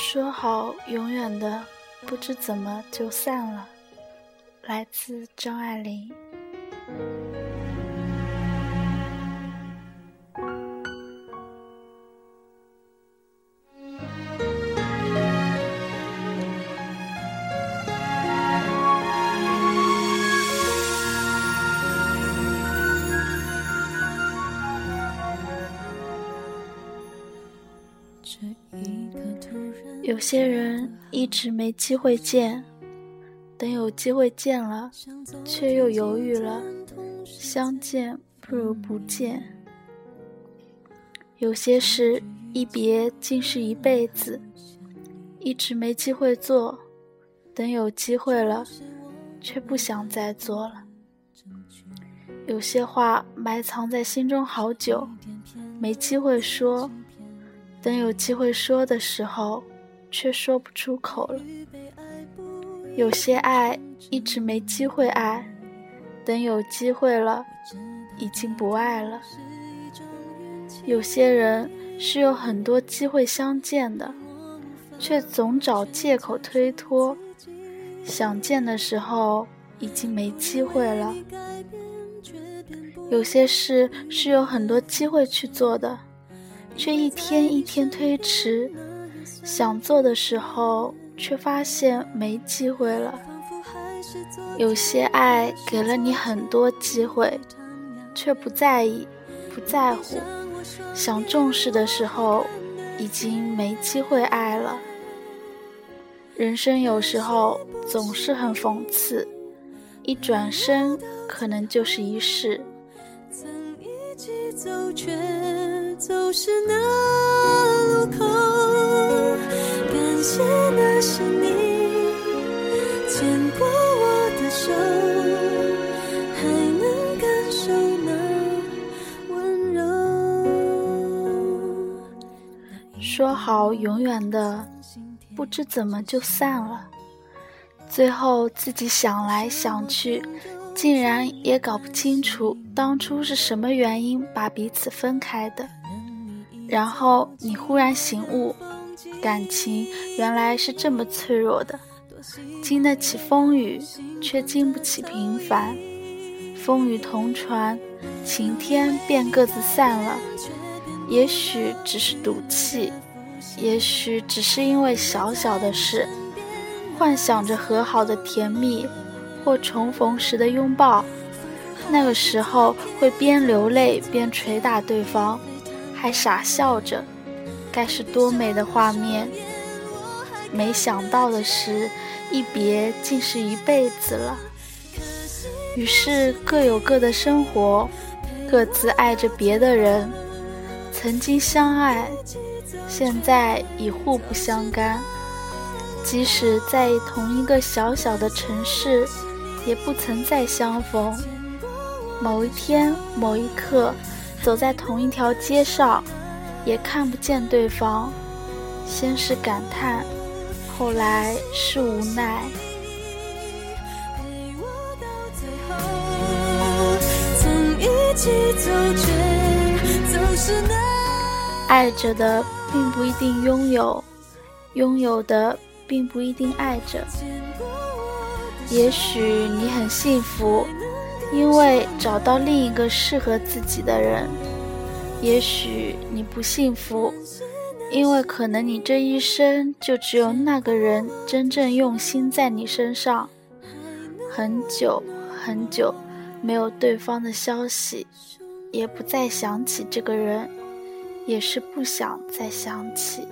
说好永远的，不知怎么就散了。来自张爱玲。这一个有些人一直没机会见，等有机会见了，却又犹豫了。相见不如不见。有些事一别竟是一辈子，一直没机会做，等有机会了，却不想再做了。有些话埋藏在心中好久，没机会说，等有机会说的时候。却说不出口了。有些爱一直没机会爱，等有机会了，已经不爱了。有些人是有很多机会相见的，却总找借口推脱。想见的时候，已经没机会了。有些事是有很多机会去做的，却一天一天推迟。想做的时候，却发现没机会了。有些爱给了你很多机会，却不在意、不在乎。想重视的时候，已经没机会爱了。人生有时候总是很讽刺，一转身可能就是一世。曾一起走，却走失那。是你牵过我的手，还能感受那温柔。说好永远的，不知怎么就散了。最后自己想来想去，竟然也搞不清楚当初是什么原因把彼此分开的。然后你忽然醒悟。感情原来是这么脆弱的，经得起风雨，却经不起平凡。风雨同船，晴天便各自散了。也许只是赌气，也许只是因为小小的事，幻想着和好的甜蜜，或重逢时的拥抱。那个时候会边流泪边捶打对方，还傻笑着。该是多美的画面！没想到的是，一别竟是一辈子了。于是各有各的生活，各自爱着别的人。曾经相爱，现在已互不相干。即使在同一个小小的城市，也不曾再相逢。某一天，某一刻，走在同一条街上。也看不见对方，先是感叹，后来是无奈。爱着的并不一定拥有，拥有的并不一定爱着。也许你很幸福，因为找到另一个适合自己的人。也许你不幸福，因为可能你这一生就只有那个人真正用心在你身上。很久很久没有对方的消息，也不再想起这个人，也是不想再想起。